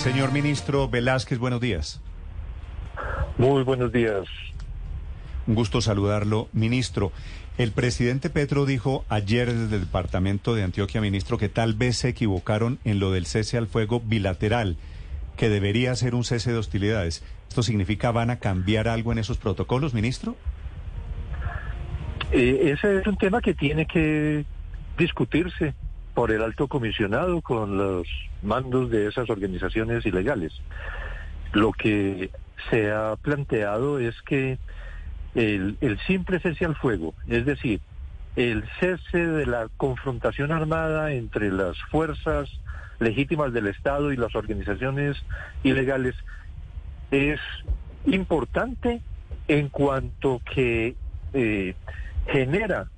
Señor ministro Velázquez, buenos días. Muy buenos días. Un gusto saludarlo, ministro. El presidente Petro dijo ayer desde el departamento de Antioquia, ministro, que tal vez se equivocaron en lo del cese al fuego bilateral, que debería ser un cese de hostilidades. ¿Esto significa van a cambiar algo en esos protocolos, ministro? Eh, ese es un tema que tiene que discutirse por el alto comisionado con los mandos de esas organizaciones ilegales. Lo que se ha planteado es que el, simple cese al fuego, es decir, el cese de la confrontación armada entre las fuerzas legítimas del Estado y las organizaciones ilegales, es importante en cuanto que eh, genera,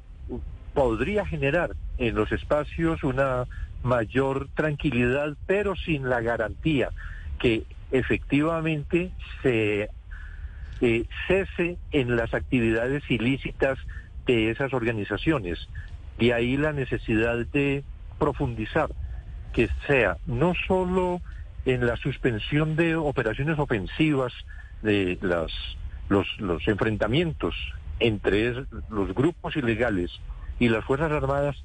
podría generar en los espacios una mayor tranquilidad, pero sin la garantía que efectivamente se eh, cese en las actividades ilícitas de esas organizaciones. De ahí la necesidad de profundizar, que sea no solo en la suspensión de operaciones ofensivas de las, los, los enfrentamientos entre los grupos ilegales y las Fuerzas Armadas,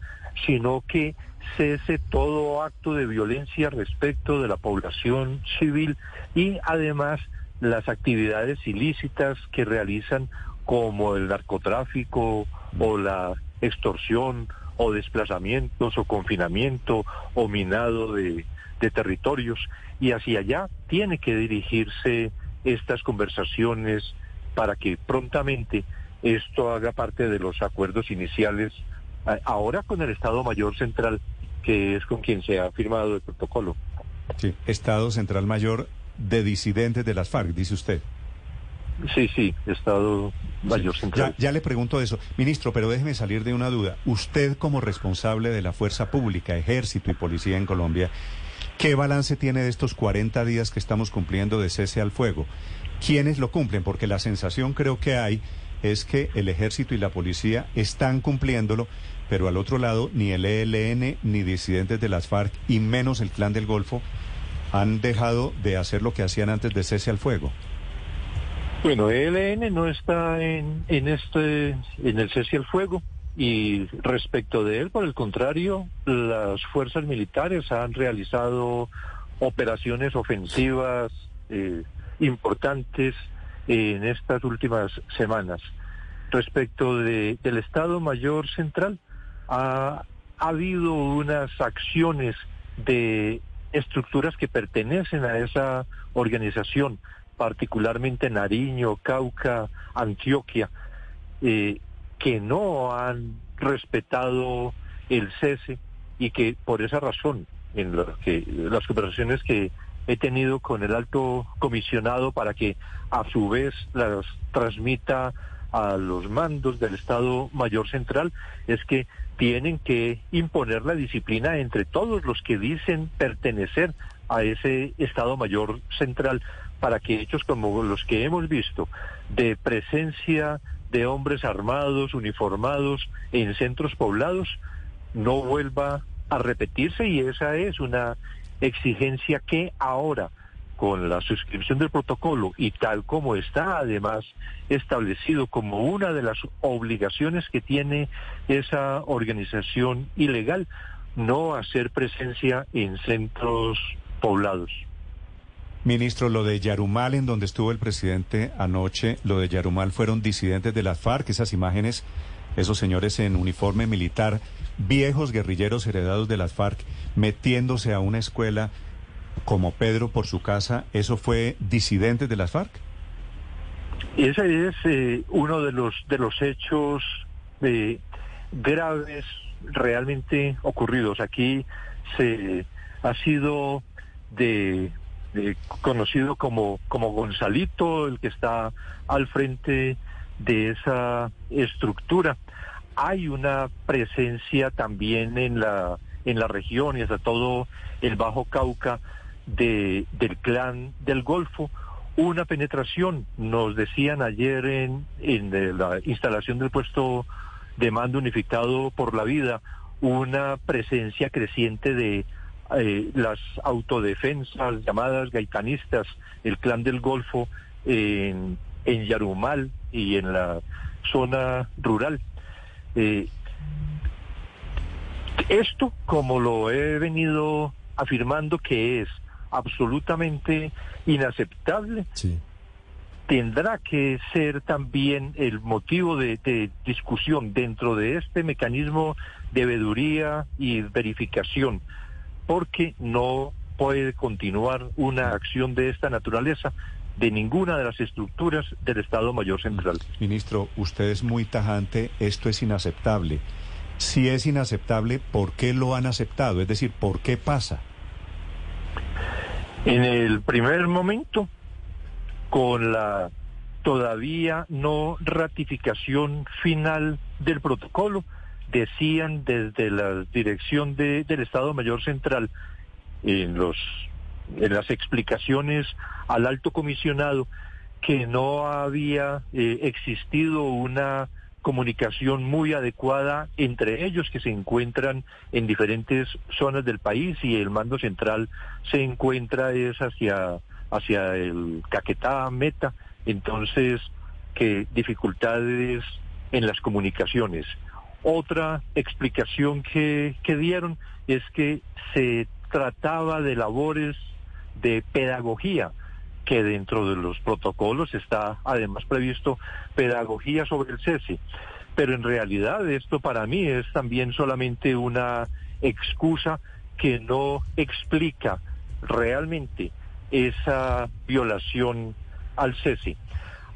sino que cese todo acto de violencia respecto de la población civil y además las actividades ilícitas que realizan como el narcotráfico o la extorsión o desplazamientos o confinamiento o minado de, territorios. Y hacia allá tiene que dirigirse estas conversaciones para que prontamente esto haga parte de los acuerdos iniciales ahora con el Estado Mayor Central, que es con quien se ha firmado el protocolo. Sí, Estado Central Mayor de disidentes de las FARC, dice usted. Sí, sí, Estado Mayor Central. Ya, ya, le pregunto eso. Ministro, pero déjeme salir de una duda. Usted como responsable de la fuerza pública, ejército y policía en Colombia, ¿qué balance tiene de estos 40 días que estamos cumpliendo de cese al fuego? ¿Quiénes lo cumplen? Porque la sensación creo que hay es que el ejército y la policía están cumpliéndolo, pero al otro lado ni el ELN ni disidentes de las FARC y menos el Clan del Golfo han dejado de hacer lo que hacían antes de cese al fuego. Bueno, ELN no está en, en este en el cese al fuego y respecto de él, por el contrario, las fuerzas militares han realizado operaciones ofensivas eh, importantes en estas últimas semanas. Respecto de, del Estado Mayor Central, ha, habido unas acciones de estructuras que pertenecen a esa organización, particularmente Nariño, Cauca, Antioquia, eh, que no han respetado el cese y que por esa razón, en que, las conversaciones que he tenido con el alto comisionado para que a su vez las transmita a los mandos del Estado Mayor Central es que tienen que imponer la disciplina entre todos los que dicen pertenecer a ese Estado Mayor Central para que hechos como los que hemos visto de presencia de hombres armados, uniformados en centros poblados, no vuelva a repetirse y esa es una exigencia que ahora con la suscripción del protocolo y tal como está además establecido como una de las obligaciones que tiene esa organización ilegal, no hacer presencia en centros poblados. Ministro, lo de Yarumal, en donde estuvo el presidente anoche, lo de Yarumal fueron disidentes de las FARC, esas imágenes, esos señores en uniforme militar, viejos guerrilleros heredados de las FARC, metiéndose a una escuela como Pedro por su casa, ¿eso fue disidentes de las FARC? Ese es eh, uno de los, de los hechos eh, graves realmente ocurridos. Aquí se ha sido de conocido como, como Gonzalito, el que está al frente de esa estructura. Hay una presencia también en la, en la región y hasta todo el Bajo Cauca de, del clan del Golfo. Una penetración, nos decían ayer en, en la instalación del puesto de mando unificado por la vida, una presencia creciente de eh, las autodefensas llamadas gaitanistas, el clan del Golfo en, en Yarumal y en la zona rural. Eh, esto, como lo he venido afirmando que es absolutamente inaceptable, tendrá que ser también el motivo de, de, discusión dentro de este mecanismo de veeduría y verificación porque no puede continuar una acción de esta naturaleza de ninguna de las estructuras del Estado Mayor Central. Ministro, usted es muy tajante, esto es inaceptable. Si es inaceptable, ¿por qué lo han aceptado? Es decir, ¿por qué pasa? En el primer momento, con la todavía no ratificación final del protocolo, decían desde la dirección de, del Estado Mayor Central en los en las explicaciones al alto comisionado que no había eh, existido una comunicación muy adecuada entre ellos que se encuentran en diferentes zonas del país y el mando central se encuentra es hacia hacia el Caquetá Meta. Entonces que dificultades en las comunicaciones. Otra explicación que, dieron es que se trataba de labores de pedagogía, que dentro de los protocolos está además previsto pedagogía sobre el cese. Pero en realidad esto para mí es también solamente una excusa que no explica realmente esa violación al cese.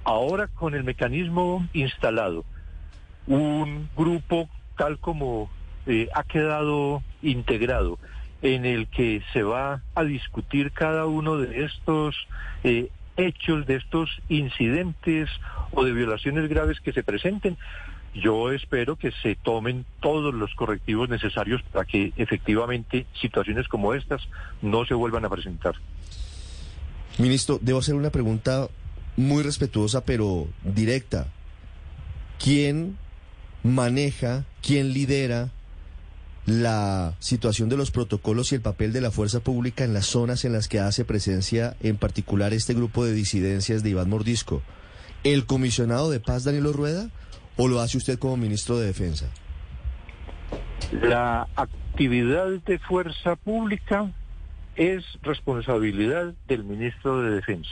Ahora con el mecanismo instalado, un grupo tal como eh, ha quedado integrado en el que se va a discutir cada uno de estos eh, hechos, de estos incidentes o de violaciones graves que se presenten. Yo espero que se tomen todos los correctivos necesarios para que efectivamente situaciones como estas no se vuelvan a presentar. Ministro, debo hacer una pregunta muy respetuosa pero directa. ¿Quién maneja, quién lidera la situación de los protocolos y el papel de la fuerza pública en las zonas en las que hace presencia, en particular este grupo de disidencias de Iván Mordisco. ¿El comisionado de paz Danilo Rueda o lo hace usted como ministro de Defensa? La actividad de fuerza pública es responsabilidad del ministro de Defensa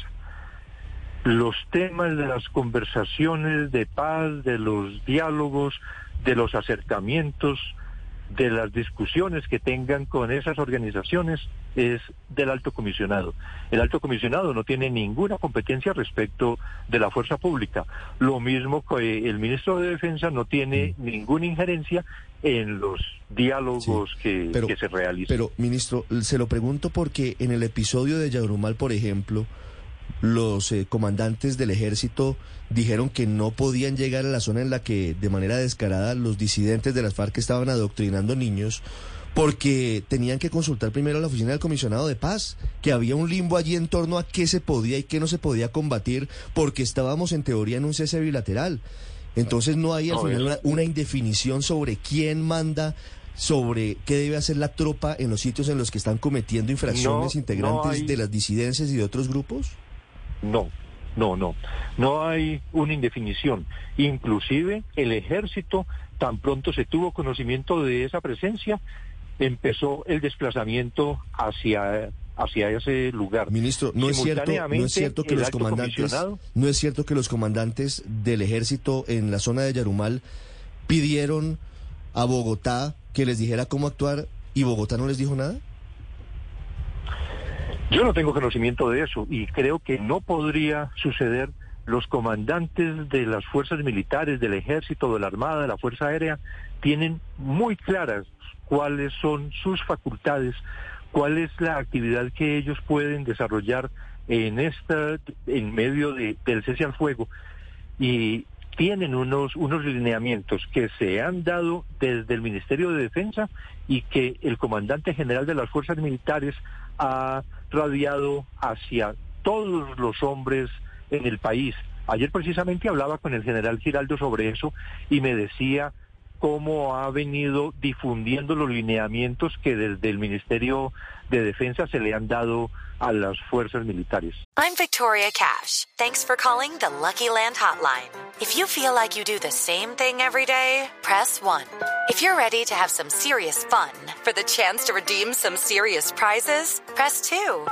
los temas de las conversaciones de paz, de los diálogos, de los acercamientos, de las discusiones que tengan con esas organizaciones es del alto comisionado. El alto comisionado no tiene ninguna competencia respecto de la fuerza pública. Lo mismo que el ministro de Defensa no tiene mm. ninguna injerencia en los diálogos que, que se realizan. Pero, ministro, se lo pregunto porque en el episodio de Yarumal, por ejemplo, los eh, comandantes del ejército dijeron que no podían llegar a la zona en la que de manera descarada los disidentes de las FARC estaban adoctrinando niños porque tenían que consultar primero a la oficina del comisionado de paz, que había un limbo allí en torno a qué se podía y qué no se podía combatir, porque estábamos en teoría en un cese bilateral. Entonces no hay al final una, indefinición sobre quién manda sobre qué debe hacer la tropa en los sitios en los que están cometiendo infracciones integrantes de las disidencias y de otros grupos? No, no, no. No hay una indefinición. Inclusive el ejército, tan pronto se tuvo conocimiento de esa presencia, empezó el desplazamiento hacia hacia ese lugar. Ministro, no es cierto, no es cierto que los comandantes no es cierto que los comandantes del ejército en la zona de Yarumal pidieron a Bogotá que les dijera cómo actuar y Bogotá no les dijo nada? Yo no tengo conocimiento de eso y creo que no podría suceder. Los comandantes de las fuerzas militares, del ejército, de la armada, de la fuerza aérea, tienen muy claras cuáles son sus facultades cuál es la actividad que ellos pueden desarrollar en esta, en medio de, del cese al fuego. Y tienen unos, unos lineamientos que se han dado desde el Ministerio de Defensa y que el comandante general de las fuerzas militares ha radiado hacia todos los hombres en el país. Ayer precisamente hablaba con el general Giraldo sobre eso y me decía cómo ha venido difundiendo los lineamientos que desde el Ministerio de Defensa se le han dado a las fuerzas militares. I'm Victoria Cash. Thanks for calling the Lucky Land Hotline. If you feel like you do the same thing every day, press 1. If you're ready to have some serious fun for the chance to redeem some serious prizes, press 2.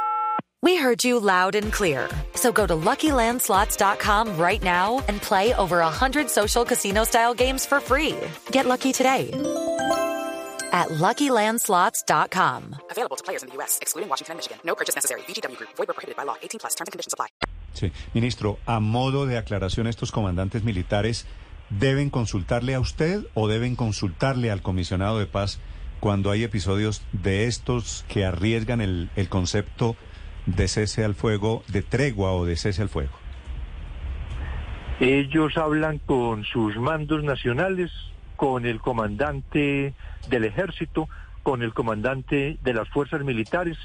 We heard you loud and clear. So go to LuckyLandSlots.com right now and play over 100 social casino-style games for free. Get lucky today at LuckyLandSlots.com. Available to players in the U.S., excluding Washington and Michigan. No purchase necessary. VGW Group. Void where prohibited by law. 18 plus. Terms and conditions apply. Sí, ministro, a modo de aclaración, estos comandantes militares deben consultarle a usted o deben consultarle al comisionado de paz cuando hay episodios de estos que arriesgan el, el concepto de cese al fuego, de tregua o de cese al fuego? Ellos hablan con sus mandos nacionales, con el comandante del ejército, con el comandante de las fuerzas militares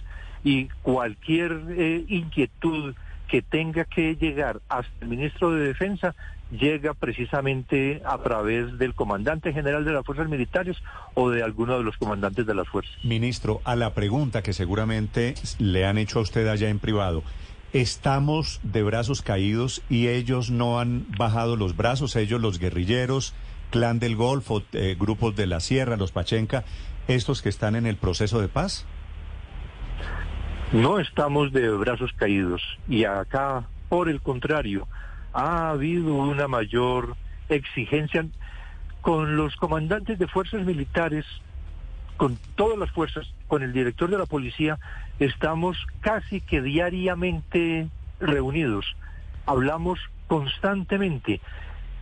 y cualquier eh, inquietud que tenga que llegar hasta el ministro de Defensa llega precisamente a través del comandante general de las fuerzas militares o de alguno de los comandantes de las fuerzas. Ministro, a la pregunta que seguramente le han hecho a usted allá en privado, ¿estamos de brazos caídos y ellos no han bajado los brazos, ellos los guerrilleros, clan del Golfo, eh, grupos de la Sierra, los Pachenca, estos que están en el proceso de paz? No estamos de brazos caídos y acá, por el contrario, ha habido una mayor exigencia con los comandantes de fuerzas militares, con todas las fuerzas, con el director de la policía, estamos casi que diariamente reunidos, hablamos constantemente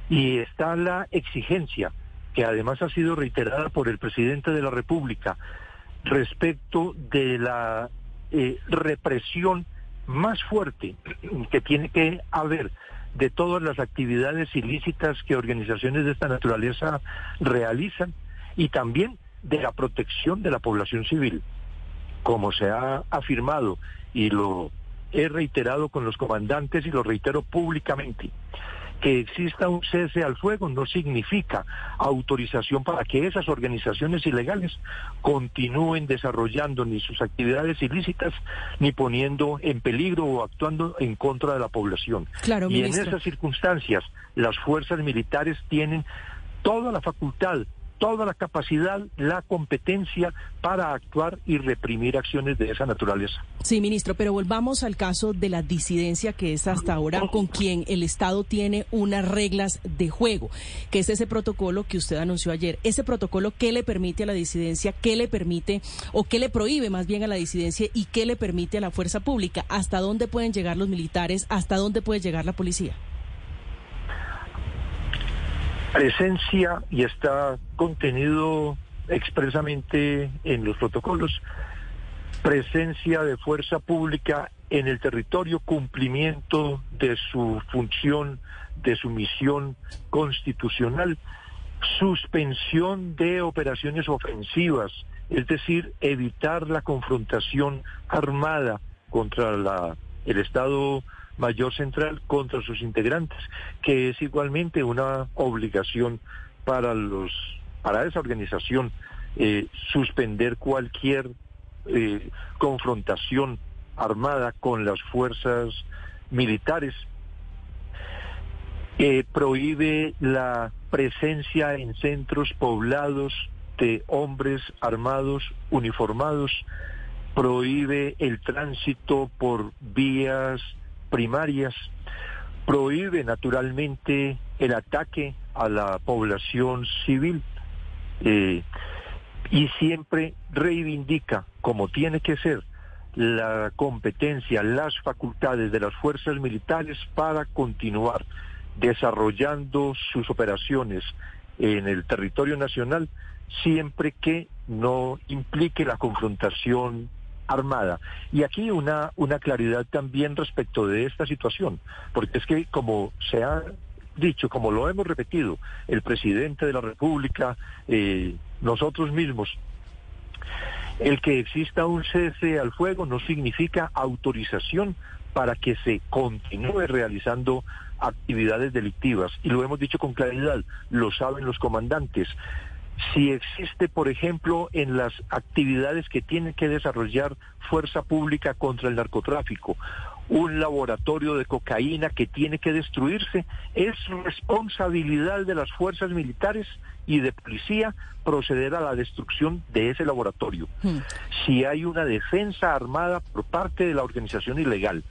y está la exigencia, que además ha sido reiterada por el presidente de la República, respecto de la eh, represión más fuerte que tiene que haber de todas las actividades ilícitas que organizaciones de esta naturaleza realizan y también de la protección de la población civil. Como se ha afirmado y lo he reiterado con los comandantes y lo reitero públicamente, que exista un cese al fuego no significa autorización para que esas organizaciones ilegales continúen desarrollando ni sus actividades ilícitas ni poniendo en peligro o actuando en contra de la población. y en esas circunstancias las fuerzas militares tienen toda la facultad toda la capacidad, la competencia para actuar y reprimir acciones de esa naturaleza. Sí, ministro, pero volvamos al caso de la disidencia que es hasta ahora con quien el Estado tiene unas reglas de juego, que es ese protocolo que usted anunció ayer. Ese protocolo, ¿qué le permite a la disidencia? ¿Qué le permite o qué le prohíbe más bien a la disidencia y qué le permite a la fuerza pública? ¿Hasta dónde pueden llegar los militares? ¿Hasta dónde puede llegar la policía? Presencia y está contenido expresamente en los protocolos, presencia de fuerza pública en el territorio, cumplimiento de su función, de su misión constitucional, suspensión de operaciones ofensivas, es decir, evitar la confrontación armada contra el Estado mayor central contra sus integrantes, que es igualmente una obligación para los para esa organización eh, suspender cualquier eh, confrontación armada con las fuerzas militares. Eh, prohíbe la presencia en centros poblados de hombres armados uniformados, prohíbe el tránsito por vías primarias, prohíbe naturalmente el ataque a la población civil eh, y siempre reivindica, como tiene que ser, la competencia, las facultades de las fuerzas militares para continuar desarrollando sus operaciones en el territorio nacional siempre que no implique la confrontación armada. Y aquí una, una claridad también respecto de esta situación, porque es que como se ha dicho, como lo hemos repetido, el presidente de la República, eh, nosotros mismos, el que exista un cese al fuego no significa autorización para que se continúe realizando actividades delictivas. Y lo hemos dicho con claridad, lo saben los comandantes. Si existe, por ejemplo, en las actividades que tiene que desarrollar fuerza pública contra el narcotráfico, un laboratorio de cocaína que tiene que destruirse, es responsabilidad de las fuerzas militares y de policía proceder a la destrucción de ese laboratorio. Hmm. Si hay una defensa armada por parte de la organización ilegal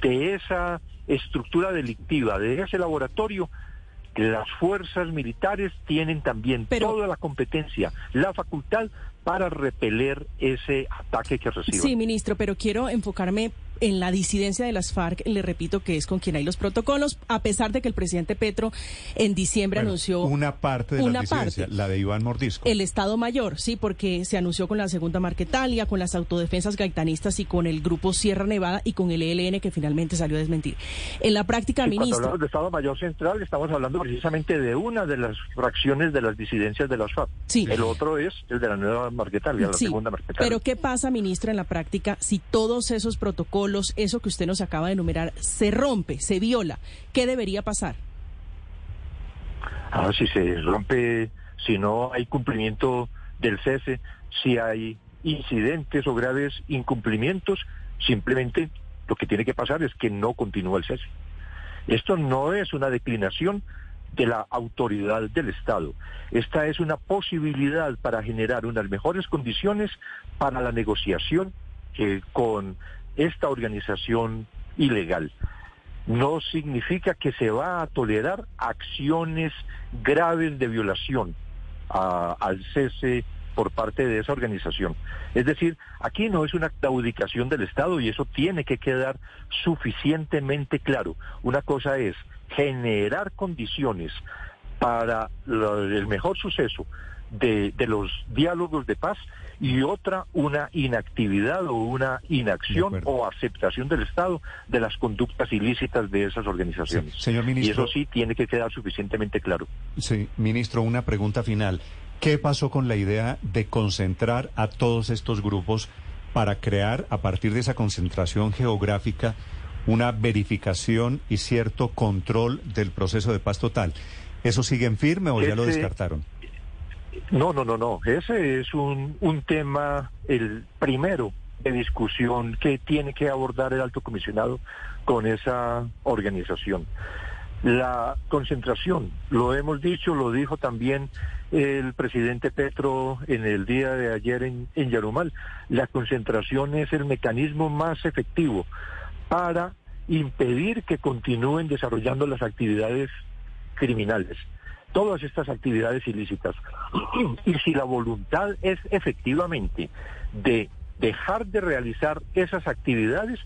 de esa estructura delictiva, de ese laboratorio, las fuerzas militares tienen también Pero- toda la competencia, la facultad para repeler ese ataque que reciben. Sí, ministro, pero quiero enfocarme en la disidencia de las FARC. Le repito que es con quien hay los protocolos, a pesar de que el presidente Petro en diciembre Bueno, anunció una parte de una la disidencia, parte. la de Iván Mordisco. el Estado Mayor, sí, porque se anunció con la segunda Marquetalia, con las autodefensas gaitanistas y con el grupo Sierra Nevada y con el ELN que finalmente salió a desmentir. En la práctica, Y cuando ministro. hablamos de Estado Mayor Central, estamos hablando precisamente de una de las fracciones de las disidencias de las FARC. Sí. El otro es el de la nueva Marquetalia, la Sí, segunda Marquetalia. pero ¿qué pasa, ministra, en la práctica si todos esos protocolos, eso que usted nos acaba de enumerar, se rompe, se viola? ¿Qué debería pasar? Ah, si se rompe, si no hay cumplimiento del cese, si hay incidentes o graves incumplimientos, simplemente lo que tiene que pasar es que no continúa el cese. Esto no es una declinación de la autoridad del Estado. Esta es una posibilidad para generar unas mejores condiciones para la negociación eh, con esta organización ilegal no significa que se va a tolerar acciones graves de violación a- al cese por parte de esa organización. Es decir, aquí no es una claudicación del Estado y eso tiene que quedar suficientemente claro. Una cosa es generar condiciones para el mejor suceso de, de los diálogos de paz y otra una inactividad o una inacción o aceptación del Estado de las conductas ilícitas de esas organizaciones. Sí, señor Y ministro. eso sí tiene que quedar suficientemente claro. Sí, ministro, una pregunta final. ¿Qué pasó con la idea de concentrar a todos estos grupos para crear, a partir de esa concentración geográfica, una verificación y cierto control del proceso de paz total? ¿Eso sigue en firme o ya lo Ese- descartaron? No, no, no, no. Ese es un, un tema, el primero de discusión que tiene que abordar el alto comisionado con esa organización. La concentración, lo hemos dicho, lo dijo también el presidente Petro en el día de ayer en, en Yarumal, la concentración es el mecanismo más efectivo para impedir que continúen desarrollando las actividades criminales, todas estas actividades ilícitas. Y si la voluntad es efectivamente de dejar de realizar esas actividades,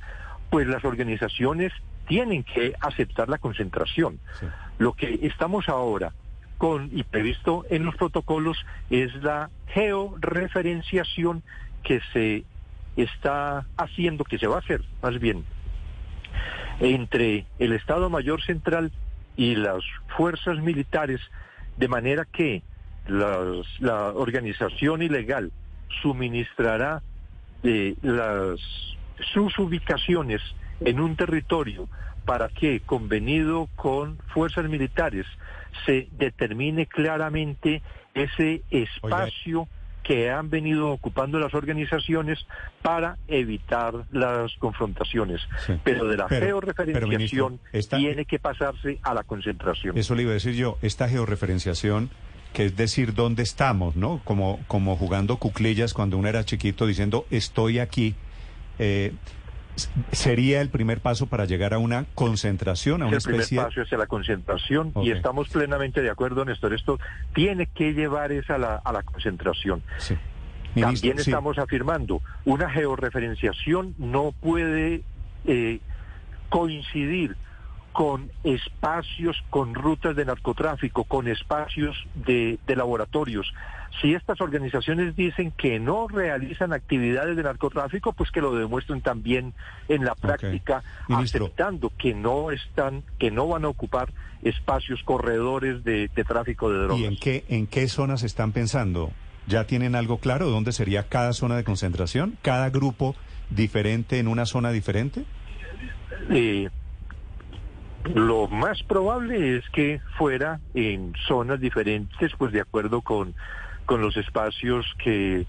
pues las organizaciones tienen que aceptar la concentración. Sí. Lo que estamos ahora con y previsto en los protocolos es la georreferenciación que se está haciendo, que se va a hacer más bien, entre el Estado Mayor Central y las fuerzas militares, de manera que las- la organización ilegal suministrará eh, las, sus ubicaciones en un territorio para que, convenido con fuerzas militares, se determine claramente ese espacio que han venido ocupando las organizaciones para evitar las confrontaciones. Sí. Pero de la Pero- georreferenciación pero, ministro, esta- tiene que pasarse a la concentración. Eso le iba a decir yo, esta georreferenciación, que es decir dónde estamos, ¿no? Como, como jugando cuclillas cuando uno era chiquito diciendo estoy aquí, eh, sería el primer paso para llegar a una concentración, a una el primer especie... paso hacia la concentración y estamos plenamente de acuerdo, Néstor. Esto tiene que llevar esa a la, a la concentración. Sí. Ministro, También sí. estamos afirmando, una georreferenciación no puede eh, coincidir con espacios, con rutas de narcotráfico, con espacios de, de, laboratorios. Si estas organizaciones dicen que no realizan actividades de narcotráfico, pues que lo demuestren también en la práctica, okay. aceptando que no están, que no van a ocupar espacios, corredores de, de tráfico de drogas. ¿Y en qué, en qué zonas están pensando? ¿Ya tienen algo claro? ¿Dónde sería cada zona de concentración? ¿Cada grupo diferente en una zona diferente? Eh, lo más probable es que fuera en zonas diferentes, pues de acuerdo con, con los espacios que,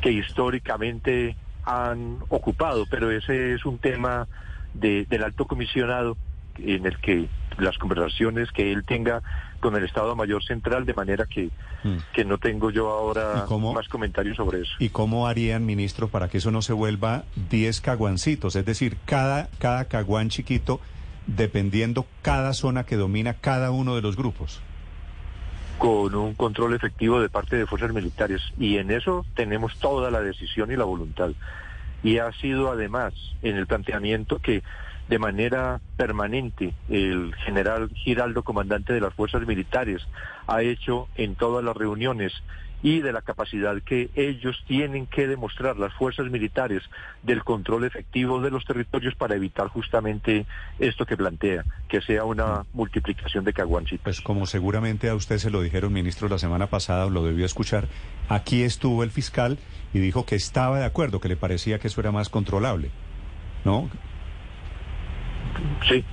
que históricamente han ocupado, pero ese es un tema de, del alto comisionado en el que las conversaciones que él tenga con el Estado Mayor Central, de manera que, mm. que no tengo yo ahora más comentarios sobre eso. ¿Y cómo harían, ministro, para que eso no se vuelva 10 caguancitos? Es decir, cada, cada caguán chiquito dependiendo cada zona que domina cada uno de los grupos? Con un control efectivo de parte de fuerzas militares. Y en eso tenemos toda la decisión y la voluntad. Y ha sido además en el planteamiento que de manera permanente el general Giraldo, comandante de las fuerzas militares, ha hecho en todas las reuniones y de la capacidad que ellos tienen que demostrar, las fuerzas militares, del control efectivo de los territorios para evitar justamente esto que plantea, que sea una multiplicación de caguancitos. Pues como seguramente a usted se lo dijeron, ministro, la semana pasada, o lo debió escuchar, aquí estuvo el fiscal y dijo que estaba de acuerdo, que le parecía que eso era más controlable, ¿no? Sí,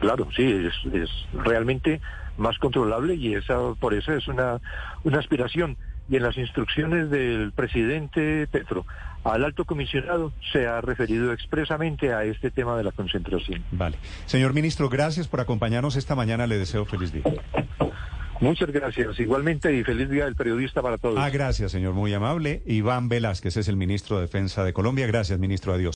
claro, sí, es, es realmente más controlable y esa por eso es una, una aspiración. Y en las instrucciones del presidente Petro al alto comisionado se ha referido expresamente a este tema de la concentración. Vale. Señor ministro, gracias por acompañarnos esta mañana. Le deseo feliz día. Muchas gracias. Igualmente y feliz día del periodista para todos. Ah, gracias, señor. Muy amable. Iván Velázquez es el ministro de Defensa de Colombia. Gracias, ministro. Adiós.